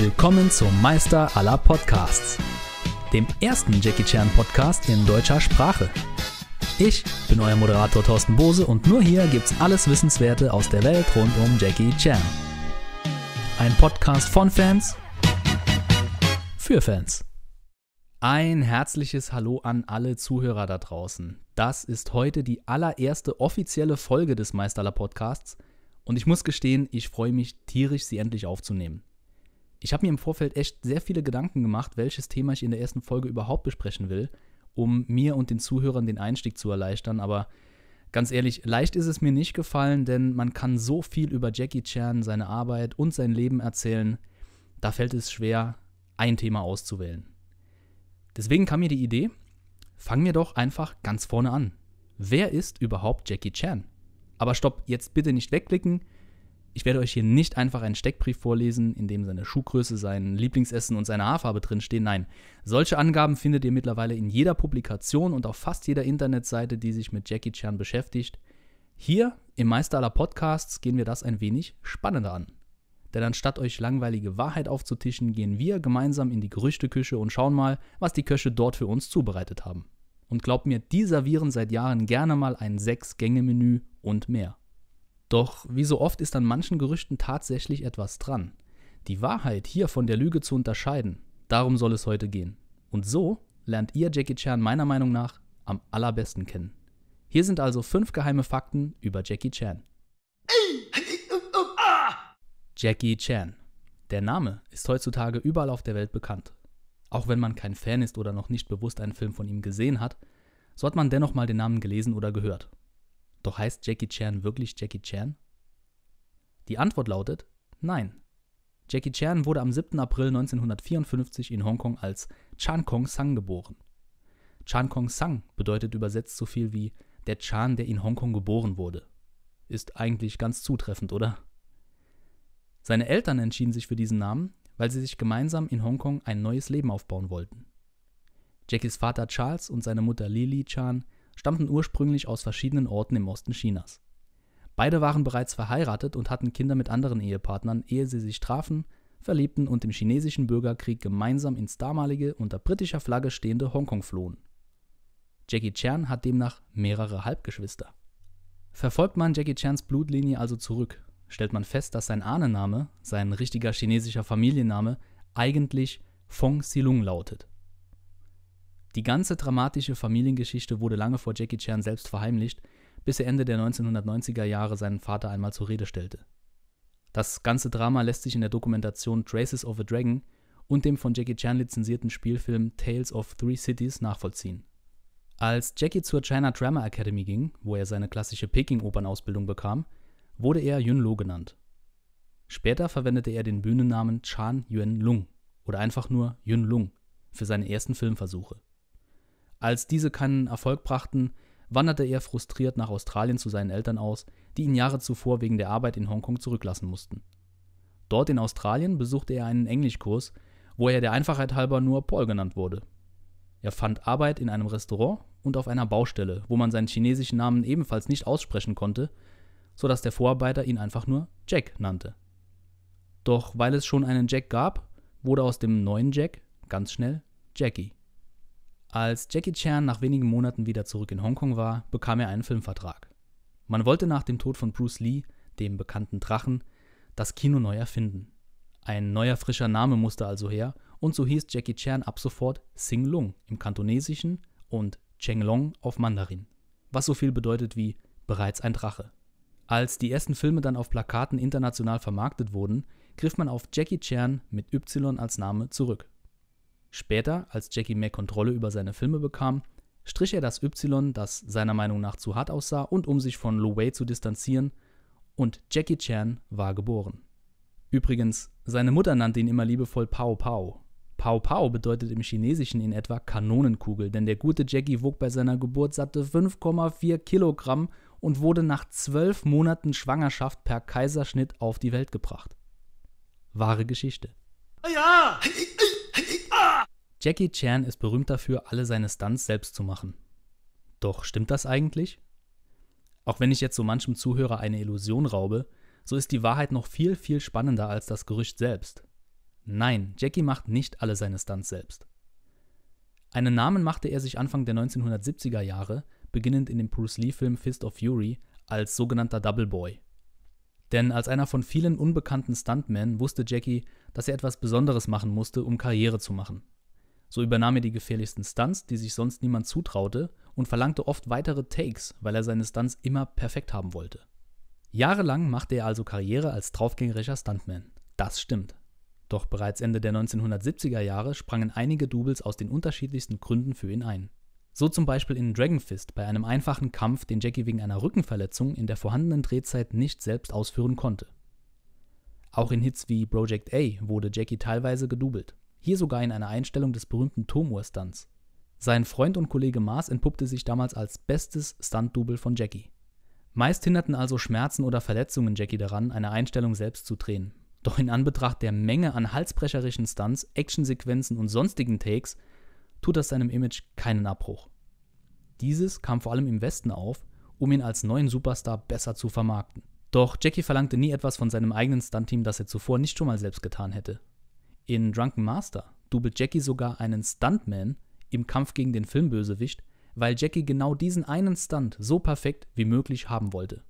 Willkommen zum Meister aller Podcasts, dem ersten Jackie Chan Podcast in deutscher Sprache. Ich bin euer Moderator Thorsten Bose und nur hier gibt's alles Wissenswerte aus der Welt rund um Jackie Chan. Ein Podcast von Fans für Fans. Ein herzliches Hallo an alle Zuhörer da draußen. Das ist heute die allererste offizielle Folge des Meisterler Podcasts und ich muss gestehen, ich freue mich tierisch, sie endlich aufzunehmen. Ich habe mir im Vorfeld echt sehr viele Gedanken gemacht, welches Thema ich in der ersten Folge überhaupt besprechen will, um mir und den Zuhörern den Einstieg zu erleichtern, aber ganz ehrlich, leicht ist es mir nicht gefallen, denn man kann so viel über Jackie Chan, seine Arbeit und sein Leben erzählen, da fällt es schwer, ein Thema auszuwählen. Deswegen kam mir die Idee, fangen wir doch einfach ganz vorne an. Wer ist überhaupt Jackie Chan? Aber stopp, jetzt bitte nicht wegklicken. Ich werde euch hier nicht einfach einen Steckbrief vorlesen, in dem seine Schuhgröße, sein Lieblingsessen und seine Haarfarbe drinstehen. Nein, solche Angaben findet ihr mittlerweile in jeder Publikation und auf fast jeder Internetseite, die sich mit Jackie Chan beschäftigt. Hier im Meister aller Podcasts gehen wir das ein wenig spannender an. Denn anstatt euch langweilige Wahrheit aufzutischen, gehen wir gemeinsam in die Gerüchteküche und schauen mal, was die Köche dort für uns zubereitet haben. Und glaubt mir, die servieren seit Jahren gerne mal ein Sechs-Gänge-Menü und mehr. Doch wie so oft ist an manchen Gerüchten tatsächlich etwas dran. Die Wahrheit hier von der Lüge zu unterscheiden, darum soll es heute gehen. Und so lernt ihr Jackie Chan meiner Meinung nach am allerbesten kennen. Hier sind also fünf geheime Fakten über Jackie Chan. Jackie Chan. Der Name ist heutzutage überall auf der Welt bekannt. Auch wenn man kein Fan ist oder noch nicht bewusst einen Film von ihm gesehen hat, so hat man dennoch mal den Namen gelesen oder gehört. Doch heißt Jackie Chan wirklich Jackie Chan? Die Antwort lautet nein. Jackie Chan wurde am 7. April 1954 in Hongkong als Chan Kong Sang geboren. Chan Kong Sang bedeutet übersetzt so viel wie der Chan, der in Hongkong geboren wurde. Ist eigentlich ganz zutreffend, oder? Seine Eltern entschieden sich für diesen Namen, weil sie sich gemeinsam in Hongkong ein neues Leben aufbauen wollten. Jackies Vater Charles und seine Mutter Lily Chan stammten ursprünglich aus verschiedenen Orten im Osten Chinas. Beide waren bereits verheiratet und hatten Kinder mit anderen Ehepartnern, ehe sie sich trafen, verliebten und im chinesischen Bürgerkrieg gemeinsam ins damalige unter britischer Flagge stehende Hongkong flohen. Jackie Chan hat demnach mehrere Halbgeschwister. Verfolgt man Jackie Chans Blutlinie also zurück, stellt man fest, dass sein Ahnenname, sein richtiger chinesischer Familienname, eigentlich Fong Silung lautet. Die ganze dramatische Familiengeschichte wurde lange vor Jackie Chan selbst verheimlicht, bis er Ende der 1990er Jahre seinen Vater einmal zur Rede stellte. Das ganze Drama lässt sich in der Dokumentation Traces of a Dragon und dem von Jackie Chan lizenzierten Spielfilm Tales of Three Cities nachvollziehen. Als Jackie zur China Drama Academy ging, wo er seine klassische Peking-Opernausbildung bekam, wurde er Yun Lo genannt. Später verwendete er den Bühnennamen Chan Yuen Lung oder einfach nur Yun Lung für seine ersten Filmversuche. Als diese keinen Erfolg brachten, wanderte er frustriert nach Australien zu seinen Eltern aus, die ihn Jahre zuvor wegen der Arbeit in Hongkong zurücklassen mussten. Dort in Australien besuchte er einen Englischkurs, wo er der Einfachheit halber nur Paul genannt wurde. Er fand Arbeit in einem Restaurant und auf einer Baustelle, wo man seinen chinesischen Namen ebenfalls nicht aussprechen konnte, sodass der Vorarbeiter ihn einfach nur Jack nannte. Doch weil es schon einen Jack gab, wurde aus dem neuen Jack ganz schnell Jackie. Als Jackie Chan nach wenigen Monaten wieder zurück in Hongkong war, bekam er einen Filmvertrag. Man wollte nach dem Tod von Bruce Lee, dem bekannten Drachen, das Kino neu erfinden. Ein neuer frischer Name musste also her und so hieß Jackie Chan ab sofort Sing Lung im Kantonesischen und Cheng Long auf Mandarin, was so viel bedeutet wie bereits ein Drache. Als die ersten Filme dann auf Plakaten international vermarktet wurden, griff man auf Jackie Chan mit Y als Name zurück. Später, als Jackie mehr Kontrolle über seine Filme bekam, strich er das Y, das seiner Meinung nach zu hart aussah, und um sich von Lu Wei zu distanzieren, und Jackie Chan war geboren. Übrigens, seine Mutter nannte ihn immer liebevoll Pao Pao. Pao Pao bedeutet im Chinesischen in etwa Kanonenkugel, denn der gute Jackie wog bei seiner Geburt satte 5,4 Kilogramm und wurde nach zwölf Monaten Schwangerschaft per Kaiserschnitt auf die Welt gebracht. Wahre Geschichte. Jackie Chan ist berühmt dafür, alle seine Stunts selbst zu machen. Doch stimmt das eigentlich? Auch wenn ich jetzt so manchem Zuhörer eine Illusion raube, so ist die Wahrheit noch viel, viel spannender als das Gerücht selbst. Nein, Jackie macht nicht alle seine Stunts selbst. Einen Namen machte er sich Anfang der 1970er Jahre, beginnend in dem Bruce Lee-Film Fist of Fury, als sogenannter Double Boy. Denn als einer von vielen unbekannten Stuntmen wusste Jackie, dass er etwas Besonderes machen musste, um Karriere zu machen. So übernahm er die gefährlichsten Stunts, die sich sonst niemand zutraute, und verlangte oft weitere Takes, weil er seine Stunts immer perfekt haben wollte. Jahrelang machte er also Karriere als draufgängerischer Stuntman. Das stimmt. Doch bereits Ende der 1970er Jahre sprangen einige Doubles aus den unterschiedlichsten Gründen für ihn ein. So zum Beispiel in Dragon Fist bei einem einfachen Kampf, den Jackie wegen einer Rückenverletzung in der vorhandenen Drehzeit nicht selbst ausführen konnte. Auch in Hits wie Project A wurde Jackie teilweise gedoubelt, hier sogar in einer Einstellung des berühmten Tomur-Stunts. Sein Freund und Kollege Mars entpuppte sich damals als bestes Stunt-Double von Jackie. Meist hinderten also Schmerzen oder Verletzungen Jackie daran, eine Einstellung selbst zu drehen. Doch in Anbetracht der Menge an halsbrecherischen Stunts, Actionsequenzen und sonstigen Takes tut das seinem Image keinen Abbruch. Dieses kam vor allem im Westen auf, um ihn als neuen Superstar besser zu vermarkten. Doch Jackie verlangte nie etwas von seinem eigenen Stuntteam, das er zuvor nicht schon mal selbst getan hätte. In Drunken Master doubelt Jackie sogar einen Stuntman im Kampf gegen den Filmbösewicht, weil Jackie genau diesen einen Stunt so perfekt wie möglich haben wollte.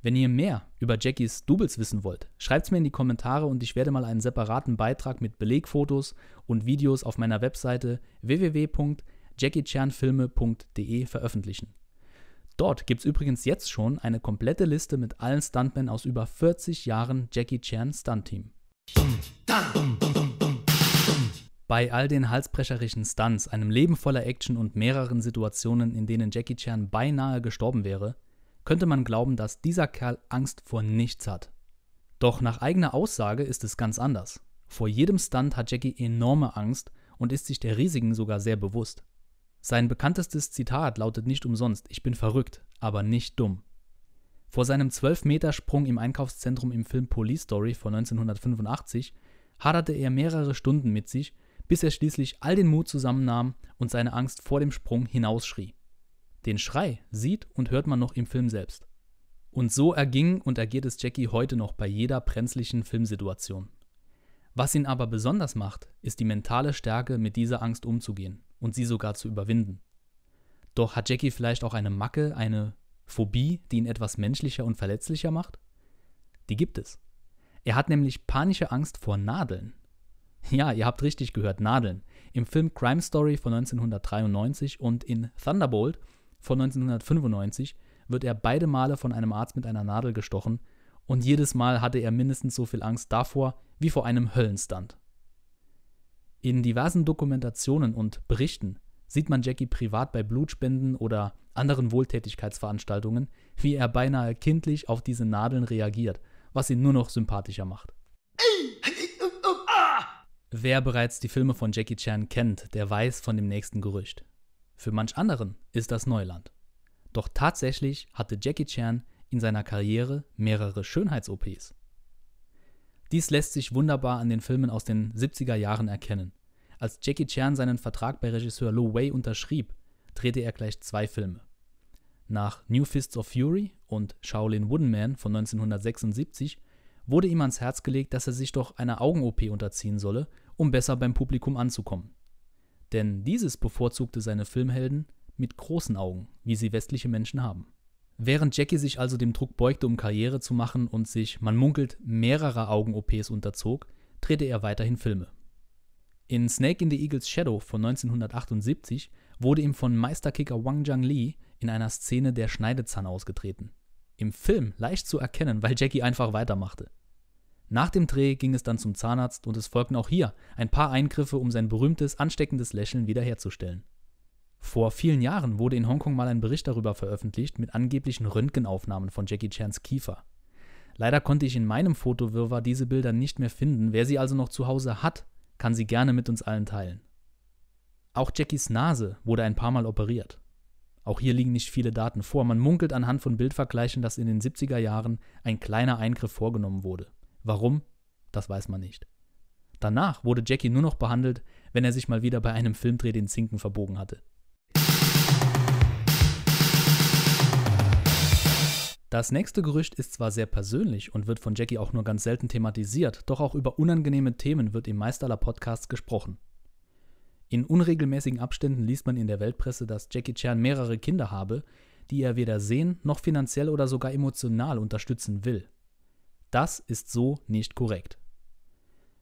Wenn ihr mehr über Jackies Doubles wissen wollt, schreibt es mir in die Kommentare und ich werde mal einen separaten Beitrag mit Belegfotos und Videos auf meiner Webseite www.jackiechanfilme.de veröffentlichen. Dort gibt es übrigens jetzt schon eine komplette Liste mit allen Stuntmen aus über 40 Jahren Jackie Chan Stunt-Team. Bei all den halsbrecherischen Stunts, einem Leben voller Action und mehreren Situationen, in denen Jackie Chan beinahe gestorben wäre, könnte man glauben, dass dieser Kerl Angst vor nichts hat. Doch nach eigener Aussage ist es ganz anders. Vor jedem Stunt hat Jackie enorme Angst und ist sich der Risiken sogar sehr bewusst. Sein bekanntestes Zitat lautet nicht umsonst: Ich bin verrückt, aber nicht dumm. Vor seinem 12-Meter-Sprung im Einkaufszentrum im Film Police Story von 1985 haderte er mehrere Stunden mit sich, bis er schließlich all den Mut zusammennahm und seine Angst vor dem Sprung hinausschrie. Den Schrei sieht und hört man noch im Film selbst. Und so erging und ergeht es Jackie heute noch bei jeder brenzlichen Filmsituation. Was ihn aber besonders macht, ist die mentale Stärke, mit dieser Angst umzugehen und sie sogar zu überwinden. Doch hat Jackie vielleicht auch eine Macke, eine Phobie, die ihn etwas menschlicher und verletzlicher macht? Die gibt es. Er hat nämlich panische Angst vor Nadeln. Ja, ihr habt richtig gehört, Nadeln. Im Film Crime Story von 1993 und in Thunderbolt von 1995 wird er beide Male von einem Arzt mit einer Nadel gestochen und jedes Mal hatte er mindestens so viel Angst davor wie vor einem Höllenstand. In diversen Dokumentationen und Berichten sieht man Jackie privat bei Blutspenden oder anderen Wohltätigkeitsveranstaltungen, wie er beinahe kindlich auf diese Nadeln reagiert, was ihn nur noch sympathischer macht. Wer bereits die Filme von Jackie Chan kennt, der weiß von dem nächsten Gerücht. Für manch anderen ist das Neuland. Doch tatsächlich hatte Jackie Chan in seiner Karriere mehrere Schönheits-OPs. Dies lässt sich wunderbar an den Filmen aus den 70er Jahren erkennen. Als Jackie Chan seinen Vertrag bei Regisseur Lo Wei unterschrieb, drehte er gleich zwei Filme. Nach New Fists of Fury und Shaolin Wooden Man von 1976 wurde ihm ans Herz gelegt, dass er sich doch einer Augen-OP unterziehen solle, um besser beim Publikum anzukommen. Denn dieses bevorzugte seine Filmhelden mit großen Augen, wie sie westliche Menschen haben. Während Jackie sich also dem Druck beugte, um Karriere zu machen und sich, man munkelt, mehrerer Augen-OPs unterzog, drehte er weiterhin Filme. In Snake in the Eagle's Shadow von 1978 wurde ihm von Meisterkicker Wang Zhang Li in einer Szene der Schneidezahn ausgetreten. Im Film leicht zu erkennen, weil Jackie einfach weitermachte. Nach dem Dreh ging es dann zum Zahnarzt und es folgten auch hier ein paar Eingriffe, um sein berühmtes, ansteckendes Lächeln wiederherzustellen. Vor vielen Jahren wurde in Hongkong mal ein Bericht darüber veröffentlicht mit angeblichen Röntgenaufnahmen von Jackie Chans Kiefer. Leider konnte ich in meinem Fotowirrwarr diese Bilder nicht mehr finden. Wer sie also noch zu Hause hat, kann sie gerne mit uns allen teilen. Auch Jackies Nase wurde ein paar Mal operiert. Auch hier liegen nicht viele Daten vor. Man munkelt anhand von Bildvergleichen, dass in den 70er Jahren ein kleiner Eingriff vorgenommen wurde. Warum? Das weiß man nicht. Danach wurde Jackie nur noch behandelt, wenn er sich mal wieder bei einem Filmdreh den Zinken verbogen hatte. Das nächste Gerücht ist zwar sehr persönlich und wird von Jackie auch nur ganz selten thematisiert, doch auch über unangenehme Themen wird im meist aller Podcasts gesprochen. In unregelmäßigen Abständen liest man in der Weltpresse, dass Jackie Chan mehrere Kinder habe, die er weder sehen noch finanziell oder sogar emotional unterstützen will. Das ist so nicht korrekt.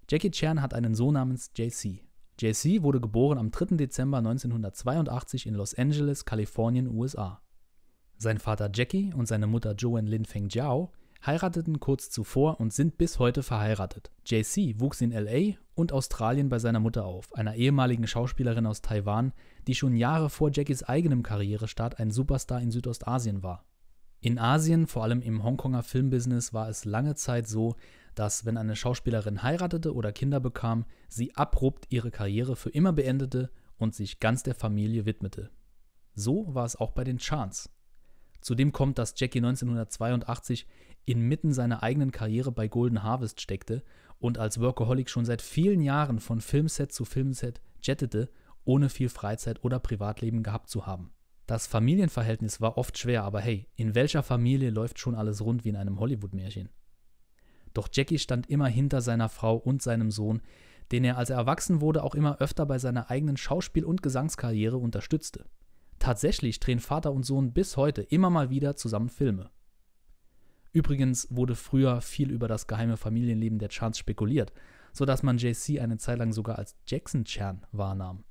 Jackie Chan hat einen Sohn namens JC. JC wurde geboren am 3. Dezember 1982 in Los Angeles, Kalifornien, USA. Sein Vater Jackie und seine Mutter Joanne Lin Feng Jiao heirateten kurz zuvor und sind bis heute verheiratet. JC wuchs in LA und Australien bei seiner Mutter auf, einer ehemaligen Schauspielerin aus Taiwan, die schon Jahre vor Jackies eigenem Karrierestart ein Superstar in Südostasien war. In Asien, vor allem im Hongkonger Filmbusiness, war es lange Zeit so, dass, wenn eine Schauspielerin heiratete oder Kinder bekam, sie abrupt ihre Karriere für immer beendete und sich ganz der Familie widmete. So war es auch bei den Chans. Zudem kommt, dass Jackie 1982 inmitten seiner eigenen Karriere bei Golden Harvest steckte und als Workaholic schon seit vielen Jahren von Filmset zu Filmset jettete, ohne viel Freizeit oder Privatleben gehabt zu haben. Das Familienverhältnis war oft schwer, aber hey, in welcher Familie läuft schon alles rund wie in einem Hollywood-Märchen? Doch Jackie stand immer hinter seiner Frau und seinem Sohn, den er, als er erwachsen wurde, auch immer öfter bei seiner eigenen Schauspiel- und Gesangskarriere unterstützte. Tatsächlich drehen Vater und Sohn bis heute immer mal wieder zusammen Filme. Übrigens wurde früher viel über das geheime Familienleben der Chans spekuliert, sodass man JC eine Zeit lang sogar als Jackson Chan wahrnahm.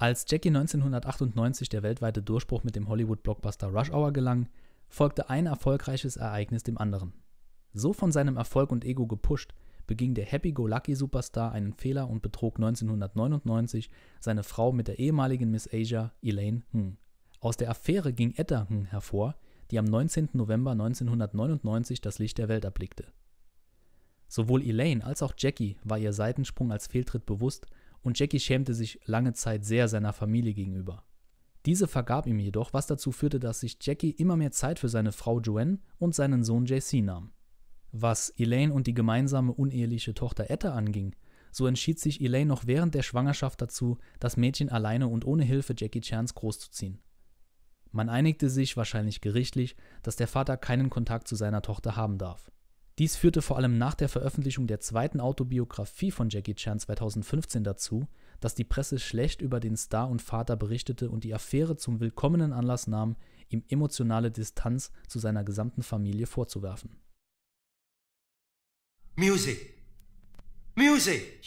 Als Jackie 1998 der weltweite Durchbruch mit dem Hollywood-Blockbuster Rush Hour gelang, folgte ein erfolgreiches Ereignis dem anderen. So von seinem Erfolg und Ego gepusht, beging der Happy-Go-Lucky-Superstar einen Fehler und betrog 1999 seine Frau mit der ehemaligen Miss Asia Elaine Ng. Aus der Affäre ging Etta Ng hervor, die am 19. November 1999 das Licht der Welt erblickte. Sowohl Elaine als auch Jackie war ihr Seitensprung als Fehltritt bewusst und Jackie schämte sich lange Zeit sehr seiner Familie gegenüber. Diese vergab ihm jedoch, was dazu führte, dass sich Jackie immer mehr Zeit für seine Frau Joanne und seinen Sohn JC nahm. Was Elaine und die gemeinsame uneheliche Tochter Etta anging, so entschied sich Elaine noch während der Schwangerschaft dazu, das Mädchen alleine und ohne Hilfe Jackie Chans großzuziehen. Man einigte sich, wahrscheinlich gerichtlich, dass der Vater keinen Kontakt zu seiner Tochter haben darf. Dies führte vor allem nach der Veröffentlichung der zweiten Autobiografie von Jackie Chan 2015 dazu, dass die Presse schlecht über den Star und Vater berichtete und die Affäre zum willkommenen Anlass nahm, ihm emotionale Distanz zu seiner gesamten Familie vorzuwerfen. Music. Music.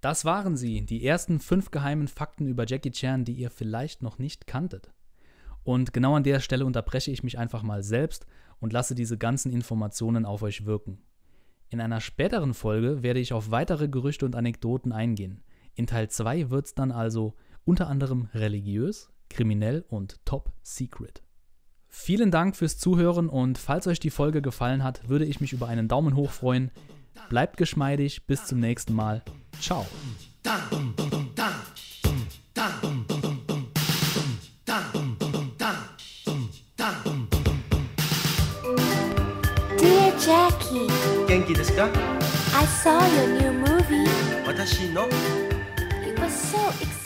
Das waren sie, die ersten fünf geheimen Fakten über Jackie Chan, die ihr vielleicht noch nicht kanntet. Und genau an der Stelle unterbreche ich mich einfach mal selbst und lasse diese ganzen Informationen auf euch wirken. In einer späteren Folge werde ich auf weitere Gerüchte und Anekdoten eingehen. In Teil 2 wird es dann also unter anderem religiös, kriminell und top secret. Vielen Dank fürs Zuhören und falls euch die Folge gefallen hat, würde ich mich über einen Daumen hoch freuen. Bleibt geschmeidig, bis zum nächsten Mal. Ciao. Jackie, 元気ですか I saw your new movie. 私の It was so exciting.